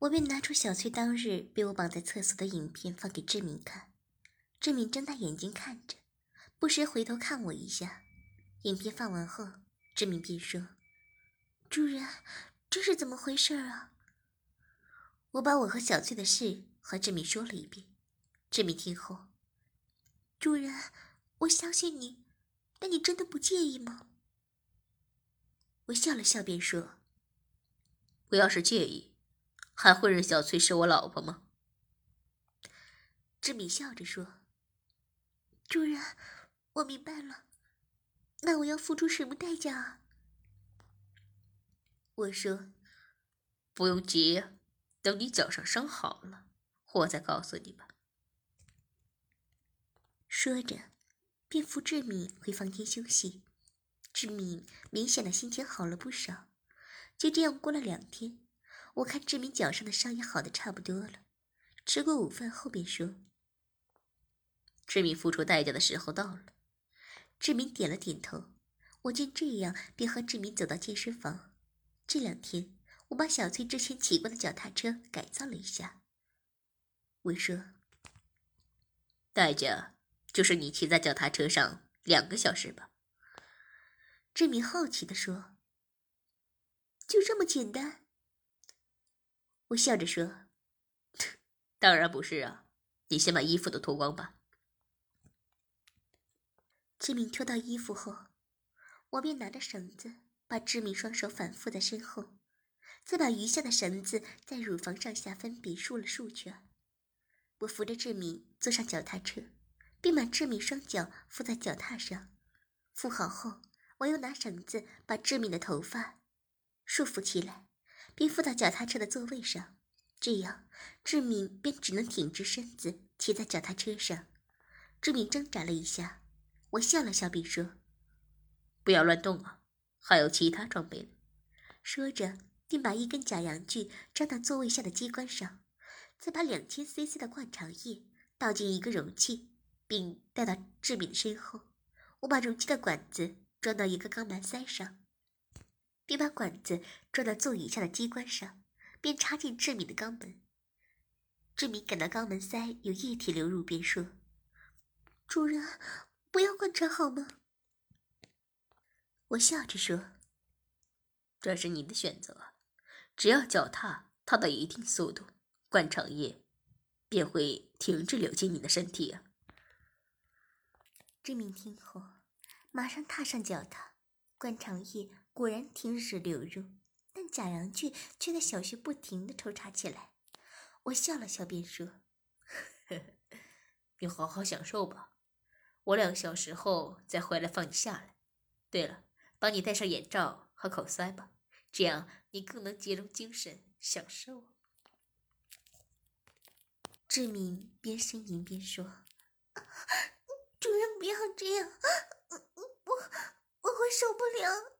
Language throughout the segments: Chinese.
我便拿出小翠当日被我绑在厕所的影片放给志敏看，志敏睁大眼睛看着，不时回头看我一下。影片放完后，志敏便说：“主人，这是怎么回事啊？”我把我和小翠的事和志敏说了一遍。志敏听后：“主人，我相信你，但你真的不介意吗？”我笑了笑，便说：“我要是介意。”还会认小翠是我老婆吗？志敏笑着说：“主人，我明白了。那我要付出什么代价啊？”我说：“不用急，等你脚上伤好了，我再告诉你吧。”说着，便扶志敏回房间休息。志敏明显的心情好了不少。就这样过了两天。我看志明脚上的伤也好的差不多了，吃过午饭后便说：“志明付出代价的时候到了。”志明点了点头。我见这样，便和志明走到健身房。这两天，我把小翠之前骑过的脚踏车改造了一下。我说：“代价就是你骑在脚踏车上两个小时吧？”志明好奇的说：“就这么简单？”我笑着说：“当然不是啊，你先把衣服都脱光吧。”志敏脱到衣服后，我便拿着绳子把志敏双手反复在身后，再把余下的绳子在乳房上下分别束了数圈。我扶着志敏坐上脚踏车，并把志敏双脚扶在脚踏上。扶好后，我又拿绳子把志敏的头发束缚起来。并附到脚踏车的座位上，这样志敏便只能挺直身子骑在脚踏车上。志敏挣扎了一下，我笑了笑，并说：“不要乱动啊，还有其他装备呢。”说着，便把一根假阳具装到座位下的机关上，再把两千 CC 的灌肠液倒进一个容器，并带到志敏的身后。我把容器的管子装到一个钢门塞上。并把管子装到座椅下的机关上，便插进志敏的肛门。志敏感到肛门塞有液体流入，便说：“主人，不要灌肠好吗？”我笑着说：“这是你的选择，只要脚踏踏到一定速度，灌肠液便会停止流进你的身体。”志敏听后，马上踏上脚踏，灌肠液。果然停止流入，但假阳具却在小穴不停的抽插起来。我笑了笑，便说：“ 你好好享受吧，我两个小时后再回来放你下来。对了，帮你戴上眼罩和口塞吧，这样你更能集中精神享受。”志明边呻吟边说：“主人不要这样，我我会受不了。”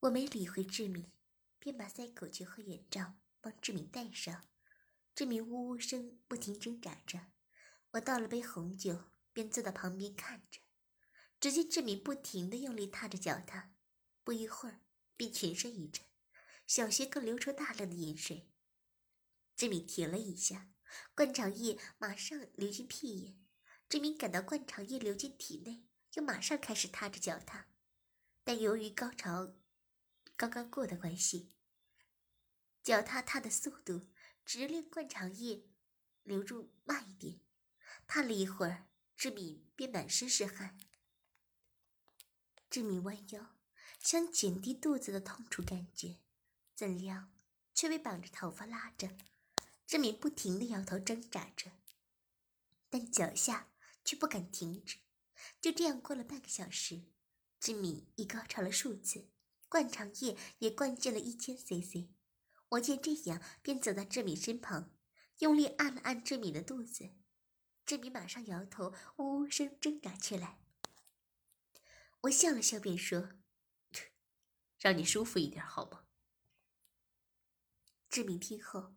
我没理会志敏，便把塞口诀和眼罩帮志敏戴上。志敏呜呜声不停挣扎着。我倒了杯红酒，便坐到旁边看着。只见志敏不停的用力踏着脚踏，不一会儿便全身一震，小穴更流出大量的盐水。志敏停了一下，灌肠液马上流进屁眼。志敏感到灌肠液流进体内，又马上开始踏着脚踏，但由于高潮。刚刚过的关系，脚踏踏的速度只令灌肠液流入慢一点。踏了一会儿，志敏便满身是汗。志敏弯腰想减低肚子的痛楚感觉，怎料却被绑着头发拉着。志敏不停的摇头挣扎着，但脚下却不敢停止。就这样过了半个小时，志敏已高潮了数次。灌肠液也灌进了一千 CC，我见这样，便走到志敏身旁，用力按了按志敏的肚子。志敏马上摇头，呜呜声挣扎起来。我笑了笑，便说：“让你舒服一点好吗？”志敏听后，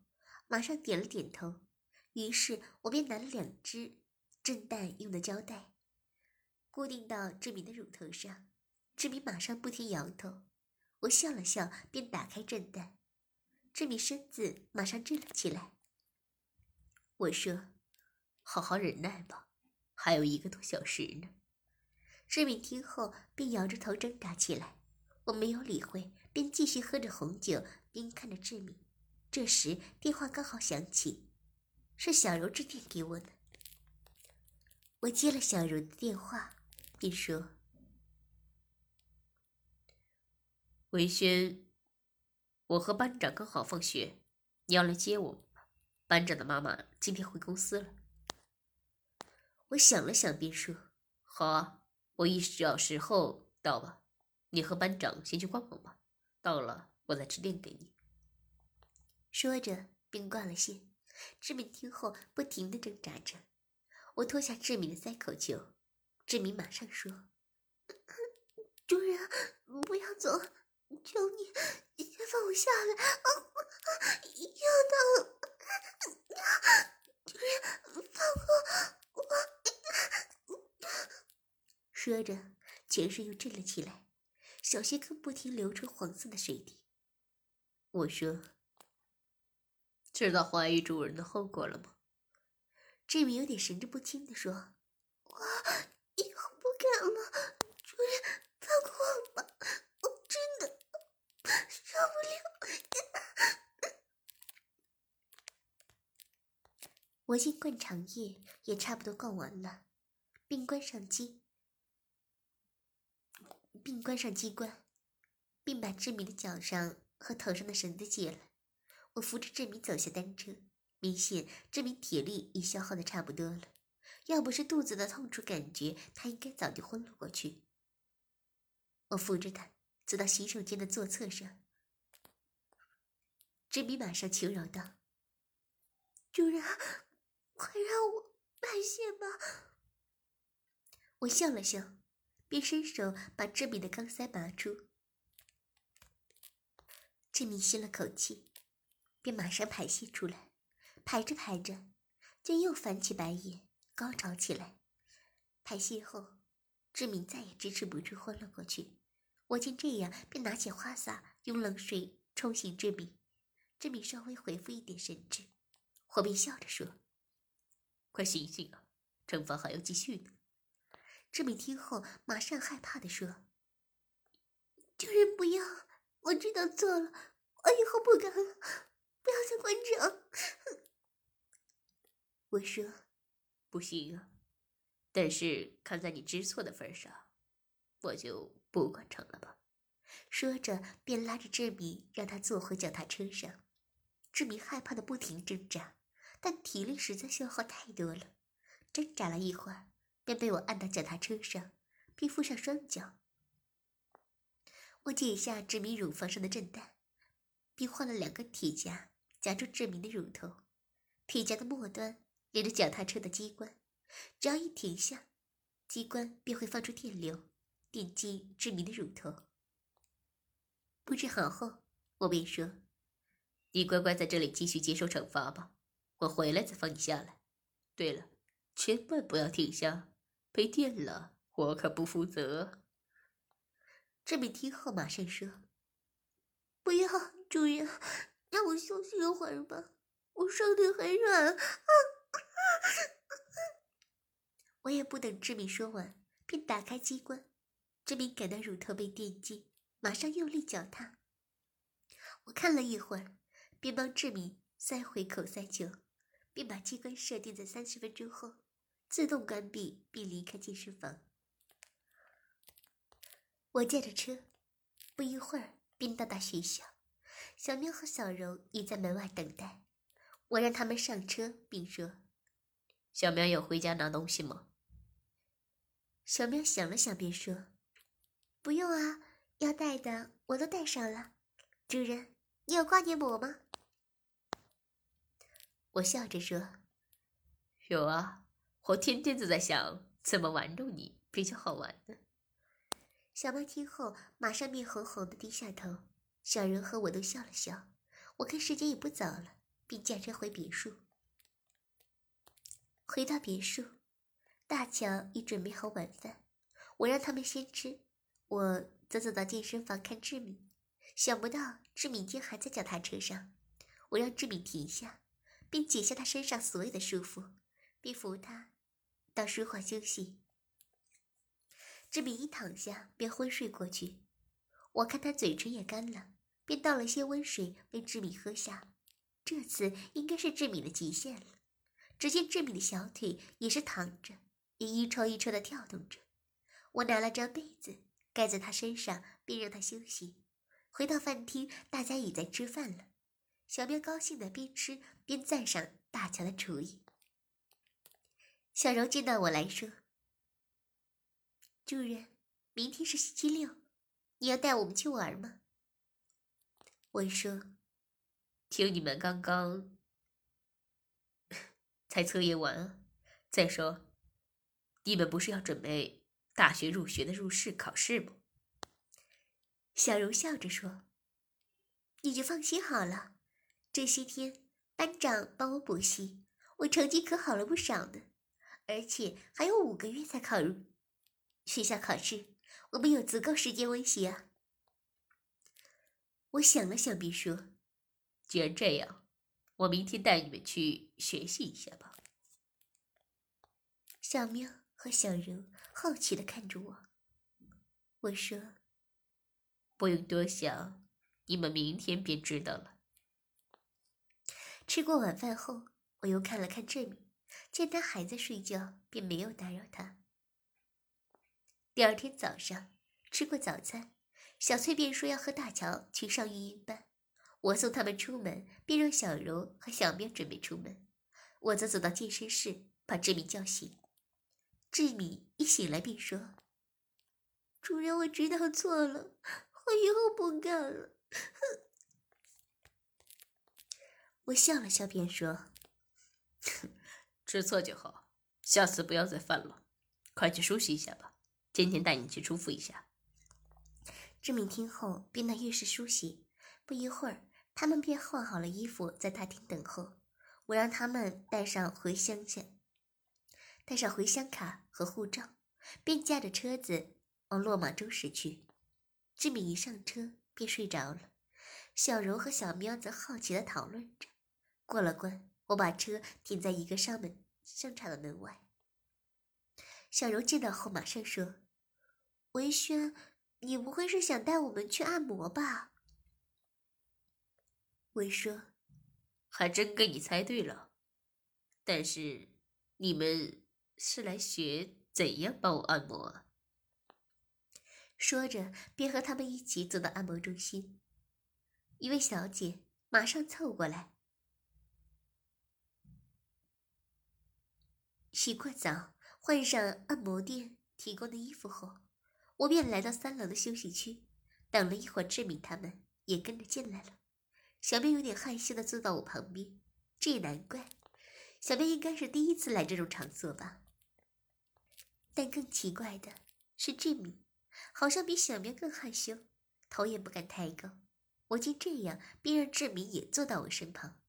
马上点了点头。于是我便拿了两只震蛋用的胶带，固定到志敏的乳头上。志敏马上不停摇头。我笑了笑，便打开震蛋。志敏身子马上震了起来。我说：“好好忍耐吧，还有一个多小时呢。”志敏听后便摇着头挣扎起来。我没有理会，便继续喝着红酒，边看着志敏。这时电话刚好响起，是小柔致电给我的。我接了小柔的电话，便说：“文轩。”我和班长刚好放学，你要来接我吗？班长的妈妈今天回公司了。我想了想，便说：“好啊，我一小时后到吧。你和班长先去逛逛吧，到了我再致电给你。”说着便挂了线。志敏听后不停的挣扎着。我脱下志敏的塞口球，志敏马上说：“ 主人，不要走。”求你，先放我下来！啊，要到了，主人，放过我！说着，全身又震了起来，小穴更不停流出黄色的水滴。我说：“知道怀疑主人的后果了吗？”志明有点神志不清的说：“我以后不敢了，主人，放过我吧。”我真的受不了！我进灌肠液也差不多灌完了，并关上机，并关上机关，并把志明的脚上和头上的绳子解了。我扶着志明走下单车，明显志明体力已消耗的差不多了，要不是肚子的痛楚感觉，他应该早就昏了过去。我扶着他走到洗手间的座厕上。志明马上求饶道：“主人，快让我排泄吧！”我笑了笑，便伸手把志明的钢塞拔出。志明吸了口气，便马上排泄出来。排着排着，就又翻起白眼，高潮起来。排泄后，志明再也支持不住，昏了过去。我见这样，便拿起花洒，用冷水冲醒志明。志敏稍微恢复一点神智，我便笑着说：“快醒醒啊，惩罚还要继续呢。”志敏听后马上害怕的说：“救人不要，我知道错了，我以后不敢了，不要再关场。”我说：“不行啊，但是看在你知错的份上，我就不管成了吧。”说着便拉着志明让他坐回脚踏车上。志明害怕的不停挣扎，但体力实在消耗太多了。挣扎了一会儿，便被我按到脚踏车上，并附上双脚。我解下志明乳房上的震蛋，并换了两个铁夹夹住志明的乳头。铁夹的末端连着脚踏车的机关，只要一停下，机关便会放出电流，电击志明的乳头。布置好后，我便说。你乖乖在这里继续接受惩罚吧，我回来再放你下来。对了，千万不要停下，被电了我可不负责。志敏听后马上说：“不要，主人，让我休息一会儿吧，我身体很软。” 我也不等志敏说完，便打开机关。志敏感到乳头被电击，马上用力脚踏。我看了一会儿。便帮志敏塞回口塞球，并把机关设定在三十分钟后自动关闭，并离开健身房。我驾着车，不一会儿便到达学校。小喵和小柔已在门外等待。我让他们上车，并说：“小喵有回家拿东西吗？”小喵想了想，便说：“不用啊，要带的我都带上了。主人，你有挂念我吗？”我笑着说：“有啊，我天天都在想怎么玩弄你比较好玩呢。”小猫听后，马上面红红的低下头。小人和我都笑了笑。我看时间也不早了，便驾车回别墅。回到别墅，大乔已准备好晚饭，我让他们先吃，我则走到健身房看志敏。想不到志敏竟还在脚踏车上，我让志敏停下，并解下他身上所有的束缚，并扶他到书房休息。志敏一躺下便昏睡过去，我看他嘴唇也干了，便倒了些温水为志敏喝下。这次应该是志敏的极限了。只见志敏的小腿也是躺着，也一抽一抽的跳动着。我拿了张被子盖在他身上，便让他休息。回到饭厅，大家已在吃饭了。小喵高兴的边吃边赞赏大乔的厨艺。小柔见到我来说。主人，明天是星期六，你要带我们去玩吗？我说：“听你们刚刚才测验完，再说，你们不是要准备大学入学的入试考试吗？”小柔笑着说：“你就放心好了，这些天班长帮我补习，我成绩可好了不少呢，而且还有五个月才考入。”学校考试，我们有足够时间温习啊。我想了想，便说：“既然这样，我明天带你们去学习一下吧。”小喵和小柔好奇的看着我。我说：“不用多想，你们明天便知道了。”吃过晚饭后，我又看了看志敏，见他还在睡觉，便没有打扰他。第二天早上，吃过早餐，小翠便说要和大乔去上育婴班。我送他们出门，便让小柔和小喵准备出门。我则走到健身室，把志敏叫醒。志敏一醒来便说：“主人，我知道错了，我以后不干了。”我笑了笑，便说：“知错就好，下次不要再犯了。快去梳洗一下吧。”今天带你去舒服一下。志敏听后便到浴室梳洗。不一会儿，他们便换好了衣服，在大厅等候。我让他们带上回乡卡，带上回乡卡和护照，便驾着车子往落马洲驶去。志敏一上车便睡着了，小柔和小喵则好奇的讨论着。过了关，我把车停在一个商门商场的门外。小柔见到后马上说。文轩，你不会是想带我们去按摩吧？我说，还真给你猜对了。但是，你们是来学怎样帮我按摩？说着，便和他们一起走到按摩中心。一位小姐马上凑过来，洗过澡，换上按摩店提供的衣服后。我便来到三楼的休息区，等了一会儿，志敏他们也跟着进来了。小妹有点害羞的坐到我旁边，这也难怪，小妹应该是第一次来这种场所吧。但更奇怪的是，志敏好像比小喵更害羞，头也不敢抬高。我见这样，便让志敏也坐到我身旁。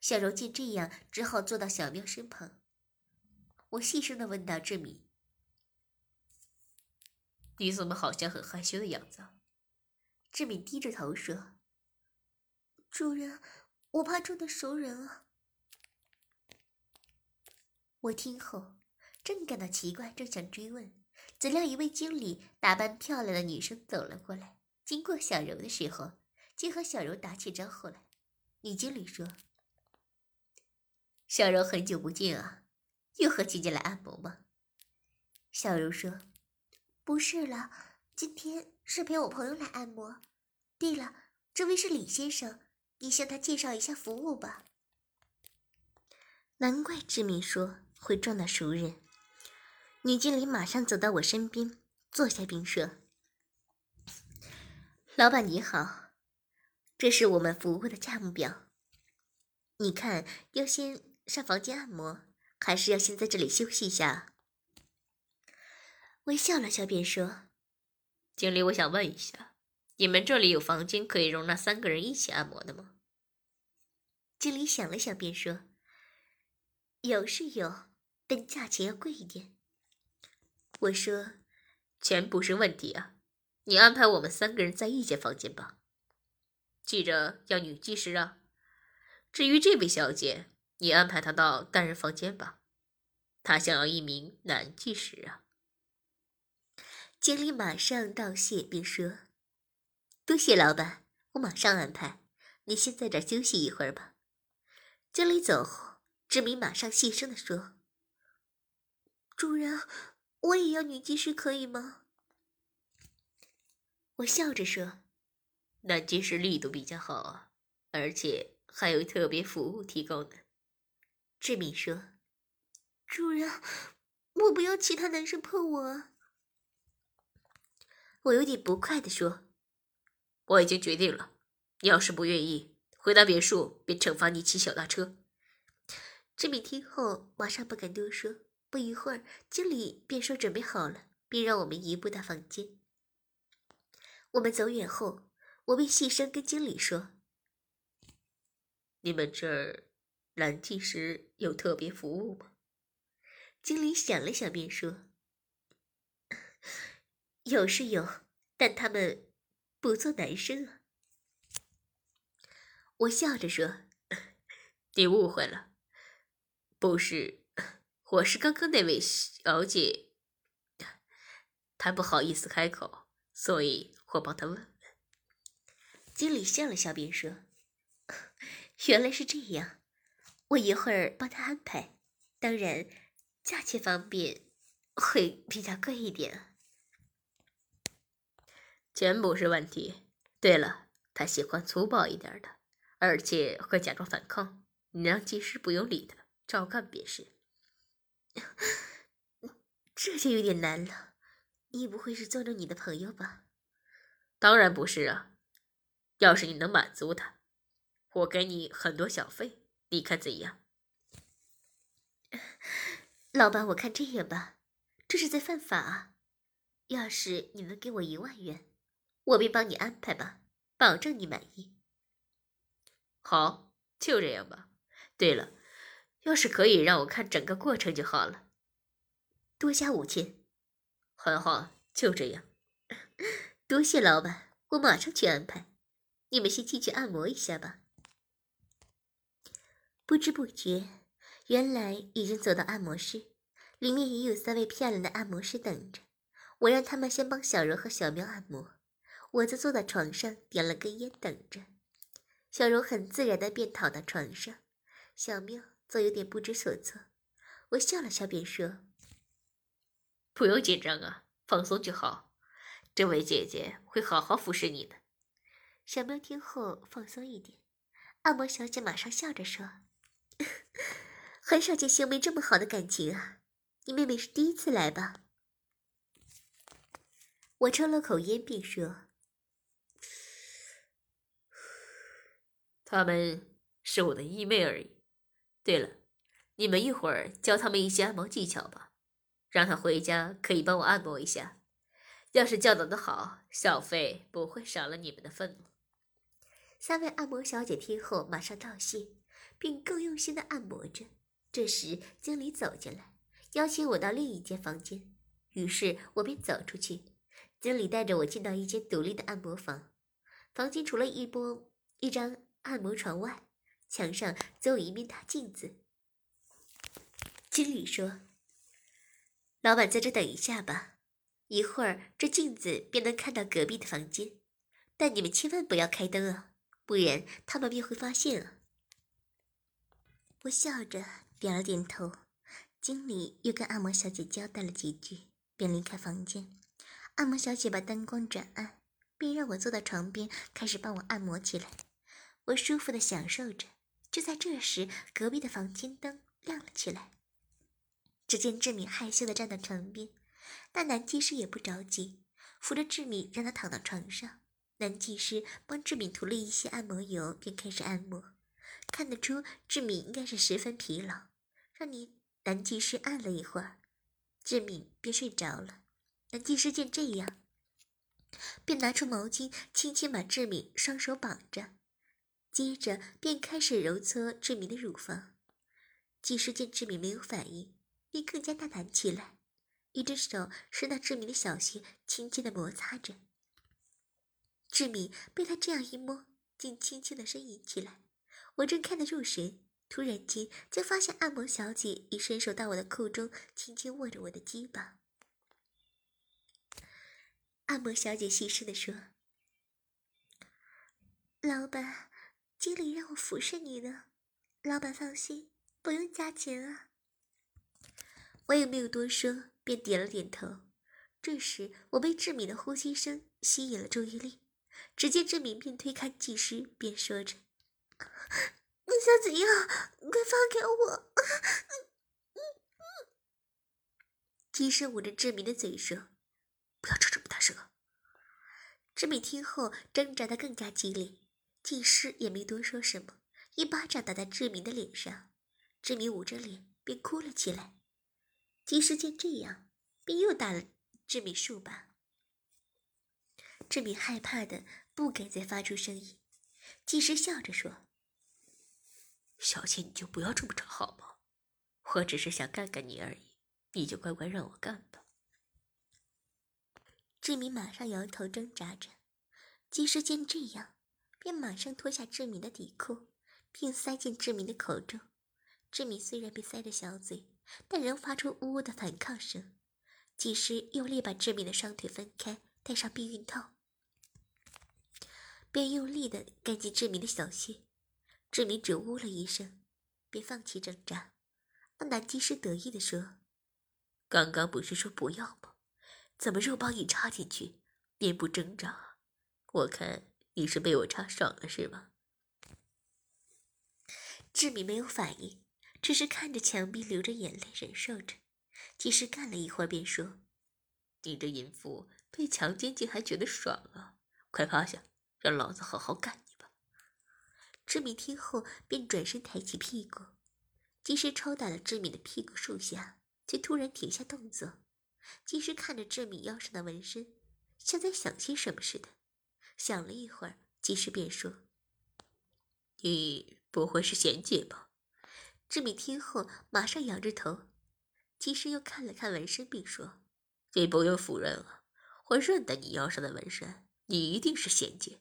小柔见这样，只好坐到小喵身旁。我细声的问道：“志敏。”你怎么好像很害羞的样子？志敏低着头说：“主人，我怕撞到熟人啊。”我听后正感到奇怪，正想追问，怎料一位经理打扮漂亮的女生走了过来，经过小柔的时候，竟和小柔打起招呼来。女经理说：“小柔很久不见啊，又和姐姐来按摩吗？”小柔说。不是了，今天是陪我朋友来按摩。对了，这位是李先生，你向他介绍一下服务吧。难怪志敏说会撞到熟人。女经理马上走到我身边，坐下并说：“老板你好，这是我们服务的价目表。”你看，要先上房间按摩，还是要先在这里休息一下？微笑了笑，便说：“经理，我想问一下，你们这里有房间可以容纳三个人一起按摩的吗？”经理想了想，便说：“有是有，但价钱要贵一点。”我说：“钱不是问题啊，你安排我们三个人在一间房间吧。记着要女技师啊。至于这位小姐，你安排她到单人房间吧。她想要一名男技师啊。”经理马上道谢，并说：“多谢老板，我马上安排。你先在这休息一会儿吧。”经理走后，志明马上细声地说：“主人，我也要女技师，可以吗？”我笑着说：“男技师力度比较好啊，而且还有特别服务提供的。”志敏说：“主人，我不要其他男生碰我。”我有点不快地说：“我已经决定了，你要是不愿意……”回到别墅，便惩罚你骑小拉车。志敏听后，马上不敢多说。不一会儿，经理便说准备好了，并让我们移步到房间。我们走远后，我便细声跟经理说：“你们这儿蓝技师有特别服务吗？”经理想了想，便说：“ 有是有，但他们不做男生啊。”我笑着说：“你误会了，不是，我是刚刚那位小姐，她不好意思开口，所以我帮她问问。”经理笑了笑，便说：“ 原来是这样，我一会儿帮她安排。当然，价钱方面会比较贵一点。钱不是问题。对了，他喜欢粗暴一点的。”而且会假装反抗，你让技师不用理他，照干便是。这就有点难了。你不会是做了你的朋友吧？当然不是啊。要是你能满足他，我给你很多小费，你看怎样？老板，我看这样吧，这是在犯法啊。要是你能给我一万元，我便帮你安排吧，保证你满意。好，就这样吧。对了，要是可以让我看整个过程就好了。多加五千。很好，就这样。多谢老板，我马上去安排。你们先进去按摩一下吧。不知不觉，原来已经走到按摩室，里面也有三位漂亮的按摩师等着。我让他们先帮小柔和小喵按摩，我则坐在床上点了根烟等着。小柔很自然的便躺到床上，小喵则有点不知所措。我笑了笑，便说：“不用紧张啊，放松就好。这位姐姐会好好服侍你的。”小喵听后放松一点，按摩小姐马上笑着说：“很少见兄妹这么好的感情啊！你妹妹是第一次来吧？”我抽了口烟，并说。他们是我的义妹而已。对了，你们一会儿教他们一些按摩技巧吧，让他回家可以帮我按摩一下。要是教导的好，小费不会少了你们的份。三位按摩小姐听后马上道谢，并更用心的按摩着。这时，经理走进来，邀请我到另一间房间，于是我便走出去。经理带着我进到一间独立的按摩房，房间除了一波一张。按摩床外，墙上则有一面大镜子。经理说：“老板在这等一下吧，一会儿这镜子便能看到隔壁的房间。但你们千万不要开灯啊，不然他们便会发现啊。”我笑着点了点头。经理又跟按摩小姐交代了几句，便离开房间。按摩小姐把灯光转暗，并让我坐到床边，开始帮我按摩起来。我舒服的享受着，就在这时，隔壁的房间灯亮了起来。只见志敏害羞的站在床边，但男技师也不着急，扶着志敏让他躺到床上。男技师帮志敏涂了一些按摩油，便开始按摩。看得出志敏应该是十分疲劳，让你男技师按了一会儿，志敏便睡着了。男技师见这样，便拿出毛巾，轻轻把志敏双手绑着，接着便开始揉搓志敏的乳房。技师见志敏没有反应，便更加大胆起来，一只手伸到志敏的小穴，轻轻的摩擦着。志敏被他这样一摸，竟轻轻的呻吟起来。我正看得入神，突然间就发现按摩小姐已伸手到我的裤中，轻轻握着我的鸡巴。按摩小姐细声的说：“老板，经理让我服侍你的，老板放心，不用加钱啊。”我也没有多说，便点了点头。这时，我被志敏的呼吸声吸引了注意力。只见志敏便推开技师，便说着：“你想怎样？快放开我！”技师捂着志敏的嘴说。不要吵这么大声！志敏听后挣扎的更加激烈，技师也没多说什么，一巴掌打在志明的脸上，志明捂着脸便哭了起来。技师见这样，便又打了志明数把。志明害怕的不敢再发出声音，技师笑着说：“小倩，你就不要这么吵好吗？我只是想干干你而已，你就乖乖让我干吧。”志明马上摇头挣扎着，技师见这样，便马上脱下志敏的底裤，并塞进志敏的口中。志敏虽然被塞着小嘴，但仍发出呜呜的反抗声。技师用力把志敏的双腿分开，戴上避孕套，便用力的干进志敏的小穴。志敏只呜了一声，便放弃挣扎。男技师得意的说：“刚刚不是说不要吗？”怎么肉包一插进去，便不挣扎？我看你是被我插爽了是吗？志敏没有反应，只是看着墙壁流着眼泪忍受着。技师干了一会儿，便说：“你这淫妇被强奸竟还觉得爽啊？快趴下，让老子好好干你吧！”志敏听后便转身抬起屁股，技师抽打了志敏的屁股数下，却突然停下动作。技师看着志敏腰上的纹身，像在想些什么似的。想了一会儿，技师便说：“你不会是贤姐吧？”志敏听后，马上仰着头。及时又看了看纹身，并说：“你不用否认了，我认得你腰上的纹身，你一定是贤姐。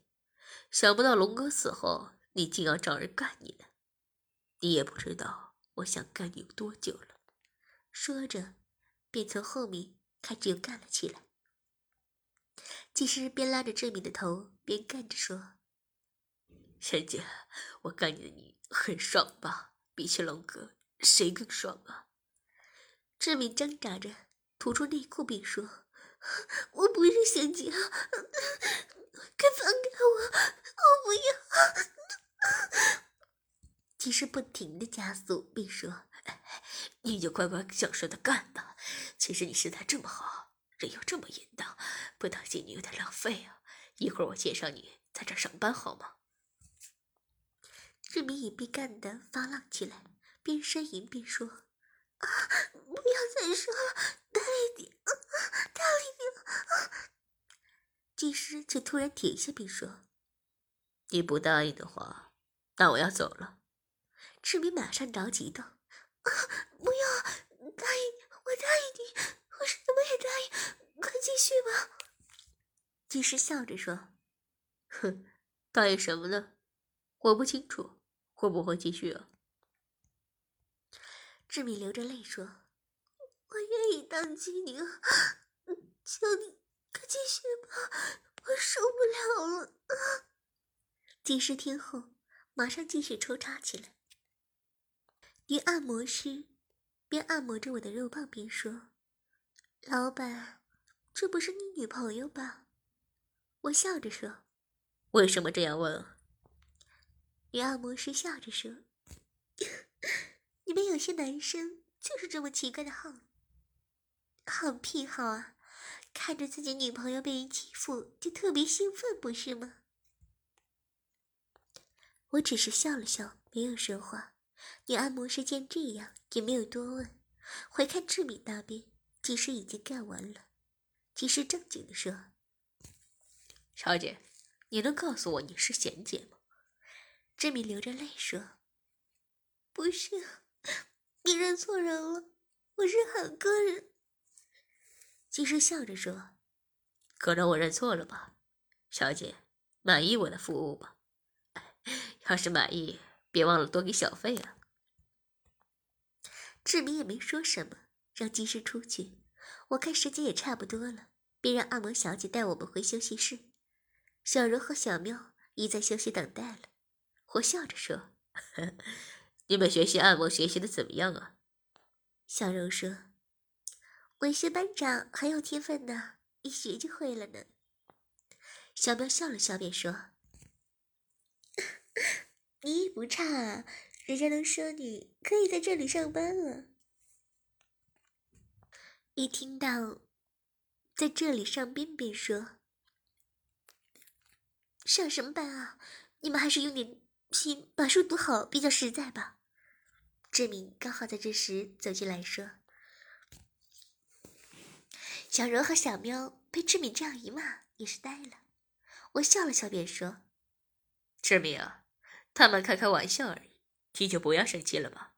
想不到龙哥死后，你竟要找人干你呢。你也不知道我想干你有多久了。”说着。便从后面开始又干了起来。技师边拉着志敏的头，边干着说：“贤姐，我干你的你很爽吧？比起龙哥，谁更爽啊？”志敏挣扎着吐出内裤，并说：“我不是贤姐，快放开我，我不要！”技师不停的加速，并说。你就乖乖享受的干吧。其实你身材这么好，人又这么淫荡，不当心你有点浪费啊。一会儿我介绍你在这上班好吗？志明已被干的发浪起来，边呻吟边说：“啊，不要再说了，大力点，大力点！”技师却突然停下，并说：“你不答应的话，那我要走了。”志明马上着急道。不要答应，我答应你，什么也答应，快继续吧。技师笑着说：“哼，答应什么呢？我不清楚，会不会继续啊？”志敏流着泪说：“我愿意当妓女，求你快继续吧，我受不了了。”技师听后，马上继续抽插起来。女按摩师边按摩着我的肉棒边说：“老板，这不是你女朋友吧？”我笑着说：“为什么这样问？”女按摩师笑着说：“你们有些男生就是这么奇怪的好，好癖好啊！看着自己女朋友被人欺负就特别兴奋，不是吗？”我只是笑了笑，没有说话。女按摩师见这样，也没有多问，回看志敏那边，技师已经干完了。技师正经的说：“小姐，你能告诉我你是贤姐吗？”志敏流着泪说：“不是，你认错人了，我是韩国人。”技师笑着说：“可能我认错了吧，小姐，满意我的服务吧？要是满意，别忘了多给小费啊。”志明也没说什么，让技师出去。我看时间也差不多了，便让按摩小姐带我们回休息室。小柔和小喵已在休息等待了。我笑着说：“ 你们学习按摩学习的怎么样啊？”小柔说：“文学班长很有天分呢，一学就会了呢。”小喵笑了笑，便说：“ 你也不差啊。”人家都说你可以在这里上班了。一听到在这里上班，便说：“上什么班啊？你们还是用点心把书读好比较实在吧。”志敏刚好在这时走进来说：“小柔和小喵被志敏这样一骂，也是呆了。”我笑了笑，便说：“志敏啊，他们开开玩笑而已。”你就不要生气了吧，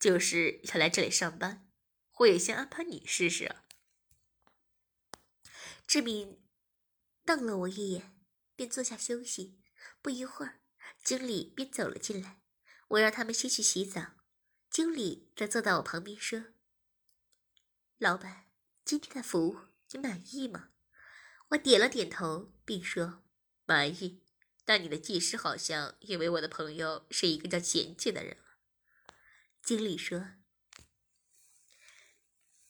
就是要来这里上班，我也先安排你试试。志敏瞪了我一眼，便坐下休息。不一会儿，经理便走了进来，我让他们先去洗澡。经理则坐到我旁边说：“老板，今天的服务你满意吗？”我点了点头，并说：“满意。”但你的技师好像以为我的朋友是一个叫简姐的人了。经理说：“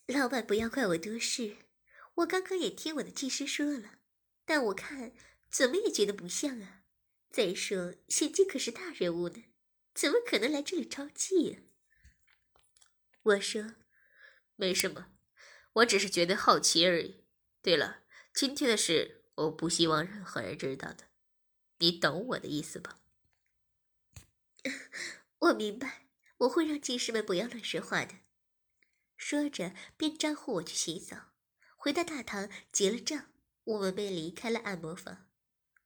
老板不要怪我多事，我刚刚也听我的技师说了，但我看怎么也觉得不像啊。再说贤姐可是大人物呢，怎么可能来这里招妓呀？”我说：“没什么，我只是觉得好奇而已。对了，今天的事我不希望任何人知道的。”你懂我的意思吧？我明白，我会让技师们不要乱说话的。说着，便招呼我去洗澡。回到大堂结了账，我们便离开了按摩房。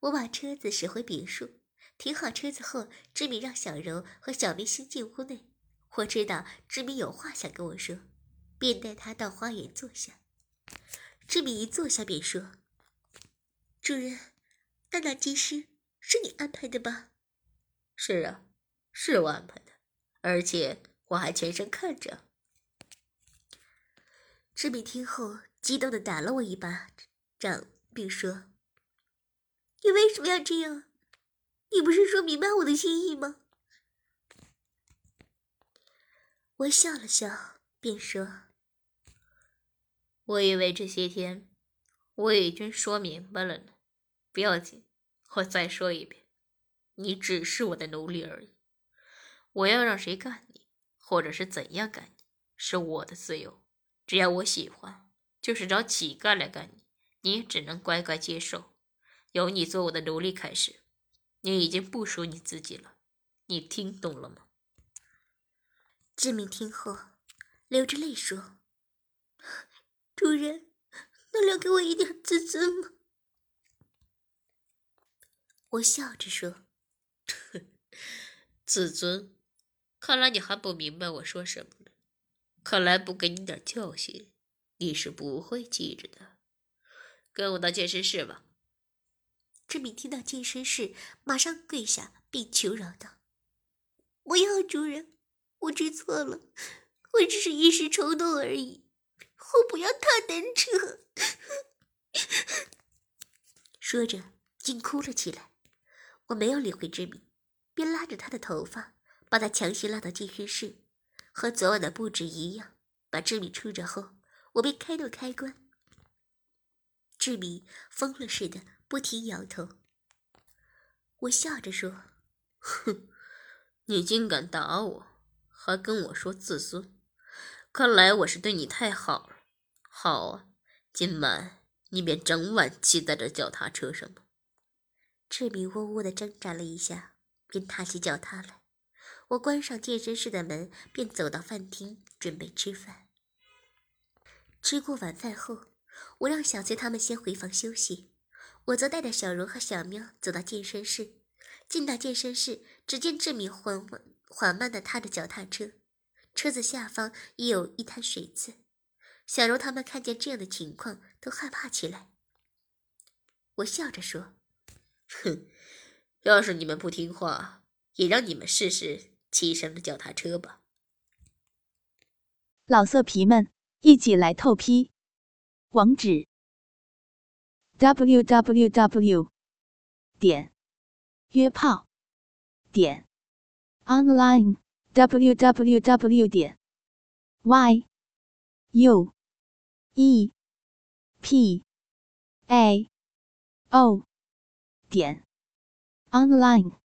我把车子驶回别墅，停好车子后，志敏让小柔和小明先进屋内。我知道志敏有话想跟我说，便带他到花园坐下。志敏一坐下便说：“主人，那那技师。”是你安排的吧？是啊，是我安排的，而且我还全程看着。志敏听后激动的打了我一巴掌，并说：“你为什么要这样？你不是说明白我的心意吗？”我笑了笑，便说：“我以为这些天我已经说明白了呢，不要紧。”我再说一遍，你只是我的奴隶而已。我要让谁干你，或者是怎样干你，是我的自由。只要我喜欢，就是找乞丐来干你，你也只能乖乖接受。由你做我的奴隶开始，你已经不属你自己了。你听懂了吗？志明听后流着泪说：“主人，能留给我一点自尊吗？”我笑着说：“自尊，看来你还不明白我说什么呢。看来不给你点教训，你是不会记着的。跟我到健身室吧。”志敏听到健身室，马上跪下并求饶道：“不要，主人，我知错了，我只是一时冲动而已，我不要踏单车。”说着，竟哭了起来。我没有理会志敏，便拉着他的头发，把他强行拉到健身室，和昨晚的布置一样。把志敏出着后，我便开动开关。志敏疯了似的不停摇头。我笑着说：“哼，你竟敢打我，还跟我说自尊，看来我是对你太好了。好啊，今晚你便整晚骑在这脚踏车上吧。”志敏呜呜的挣扎了一下，便踏起脚踏来。我关上健身室的门，便走到饭厅准备吃饭。吃过晚饭后，我让小崔他们先回房休息，我则带着小荣和小喵走到健身室。进到健身室，只见志敏缓缓缓慢地踏着脚踏车，车子下方已有一滩水渍。小柔他们看见这样的情况，都害怕起来。我笑着说：“ 哼，要是你们不听话，也让你们试试骑上的脚踏车吧。”老色皮们，一起来透批！网址：w w w. 点约炮点 online w w w. 点 y u。e p a o 点 online。